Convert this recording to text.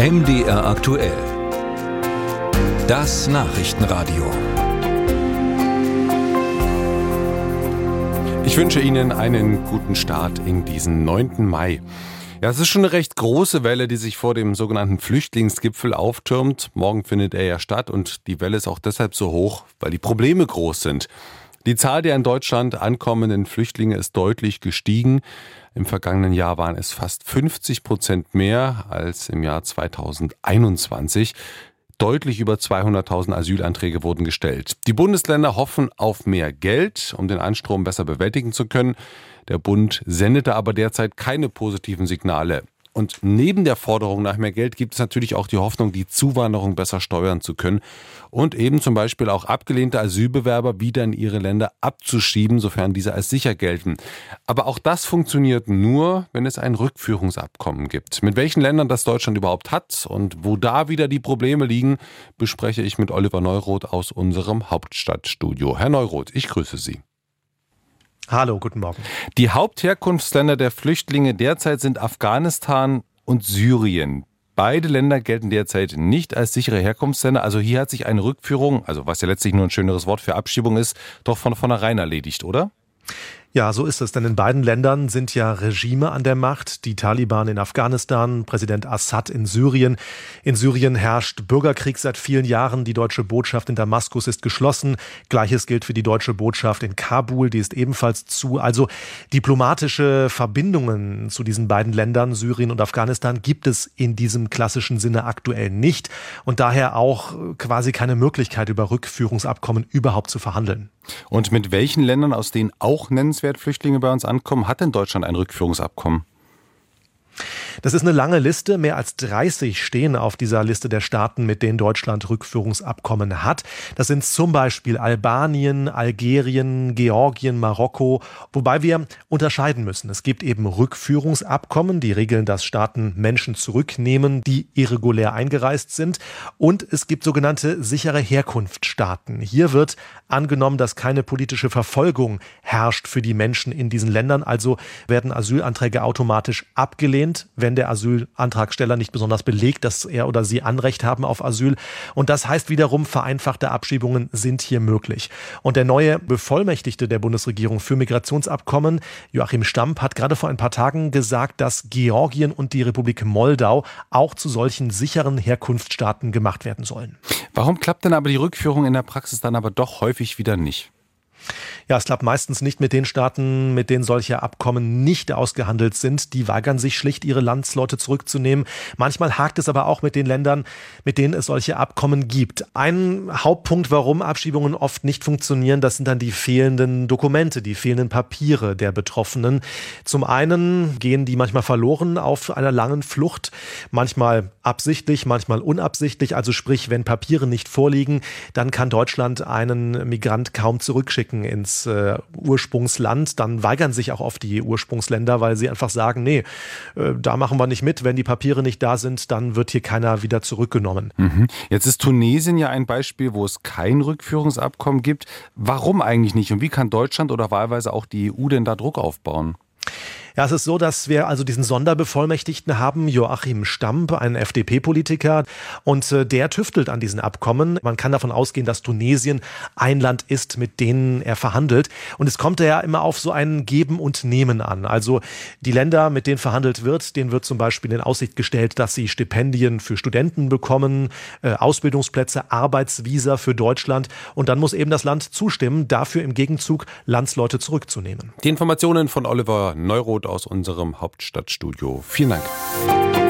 MDR aktuell. Das Nachrichtenradio. Ich wünsche Ihnen einen guten Start in diesen 9. Mai. Ja, es ist schon eine recht große Welle, die sich vor dem sogenannten Flüchtlingsgipfel auftürmt. Morgen findet er ja statt und die Welle ist auch deshalb so hoch, weil die Probleme groß sind. Die Zahl der in Deutschland ankommenden Flüchtlinge ist deutlich gestiegen. Im vergangenen Jahr waren es fast 50 Prozent mehr als im Jahr 2021. Deutlich über 200.000 Asylanträge wurden gestellt. Die Bundesländer hoffen auf mehr Geld, um den Anstrom besser bewältigen zu können. Der Bund sendete aber derzeit keine positiven Signale. Und neben der Forderung nach mehr Geld gibt es natürlich auch die Hoffnung, die Zuwanderung besser steuern zu können und eben zum Beispiel auch abgelehnte Asylbewerber wieder in ihre Länder abzuschieben, sofern diese als sicher gelten. Aber auch das funktioniert nur, wenn es ein Rückführungsabkommen gibt. Mit welchen Ländern das Deutschland überhaupt hat und wo da wieder die Probleme liegen, bespreche ich mit Oliver Neuroth aus unserem Hauptstadtstudio. Herr Neuroth, ich grüße Sie. Hallo, guten Morgen. Die Hauptherkunftsländer der Flüchtlinge derzeit sind Afghanistan und Syrien. Beide Länder gelten derzeit nicht als sichere Herkunftsländer. Also hier hat sich eine Rückführung, also was ja letztlich nur ein schöneres Wort für Abschiebung ist, doch von vornherein erledigt, oder? Ja, so ist es, denn in beiden Ländern sind ja Regime an der Macht. Die Taliban in Afghanistan, Präsident Assad in Syrien. In Syrien herrscht Bürgerkrieg seit vielen Jahren. Die deutsche Botschaft in Damaskus ist geschlossen. Gleiches gilt für die deutsche Botschaft in Kabul, die ist ebenfalls zu. Also diplomatische Verbindungen zu diesen beiden Ländern, Syrien und Afghanistan, gibt es in diesem klassischen Sinne aktuell nicht und daher auch quasi keine Möglichkeit, über Rückführungsabkommen überhaupt zu verhandeln. Und mit welchen Ländern, aus denen auch nennenswert Flüchtlinge bei uns ankommen, hat denn Deutschland ein Rückführungsabkommen? Das ist eine lange Liste. Mehr als 30 stehen auf dieser Liste der Staaten, mit denen Deutschland Rückführungsabkommen hat. Das sind zum Beispiel Albanien, Algerien, Georgien, Marokko. Wobei wir unterscheiden müssen. Es gibt eben Rückführungsabkommen, die regeln, dass Staaten Menschen zurücknehmen, die irregulär eingereist sind. Und es gibt sogenannte sichere Herkunftsstaaten. Hier wird angenommen, dass keine politische Verfolgung herrscht für die Menschen in diesen Ländern. Also werden Asylanträge automatisch abgelehnt, wenn der Asylantragsteller nicht besonders belegt, dass er oder sie Anrecht haben auf Asyl. Und das heißt wiederum, vereinfachte Abschiebungen sind hier möglich. Und der neue Bevollmächtigte der Bundesregierung für Migrationsabkommen, Joachim Stamp, hat gerade vor ein paar Tagen gesagt, dass Georgien und die Republik Moldau auch zu solchen sicheren Herkunftsstaaten gemacht werden sollen. Warum klappt denn aber die Rückführung in der Praxis dann aber doch häufig wieder nicht? Ja, es klappt meistens nicht mit den Staaten, mit denen solche Abkommen nicht ausgehandelt sind. Die weigern sich schlicht, ihre Landsleute zurückzunehmen. Manchmal hakt es aber auch mit den Ländern, mit denen es solche Abkommen gibt. Ein Hauptpunkt, warum Abschiebungen oft nicht funktionieren, das sind dann die fehlenden Dokumente, die fehlenden Papiere der Betroffenen. Zum einen gehen die manchmal verloren auf einer langen Flucht, manchmal absichtlich, manchmal unabsichtlich. Also sprich, wenn Papiere nicht vorliegen, dann kann Deutschland einen Migrant kaum zurückschicken ins äh, Ursprungsland, dann weigern sich auch oft die Ursprungsländer, weil sie einfach sagen, nee, äh, da machen wir nicht mit. Wenn die Papiere nicht da sind, dann wird hier keiner wieder zurückgenommen. Mhm. Jetzt ist Tunesien ja ein Beispiel, wo es kein Rückführungsabkommen gibt. Warum eigentlich nicht? Und wie kann Deutschland oder wahlweise auch die EU denn da Druck aufbauen? Ja, es ist so, dass wir also diesen Sonderbevollmächtigten haben, Joachim Stamp, ein FDP-Politiker, und äh, der tüftelt an diesen Abkommen. Man kann davon ausgehen, dass Tunesien ein Land ist, mit denen er verhandelt. Und es kommt ja immer auf so ein Geben und Nehmen an. Also die Länder, mit denen verhandelt wird, denen wird zum Beispiel in Aussicht gestellt, dass sie Stipendien für Studenten bekommen, äh, Ausbildungsplätze, Arbeitsvisa für Deutschland. Und dann muss eben das Land zustimmen, dafür im Gegenzug Landsleute zurückzunehmen. Die Informationen von Oliver Neuro aus unserem Hauptstadtstudio. Vielen Dank.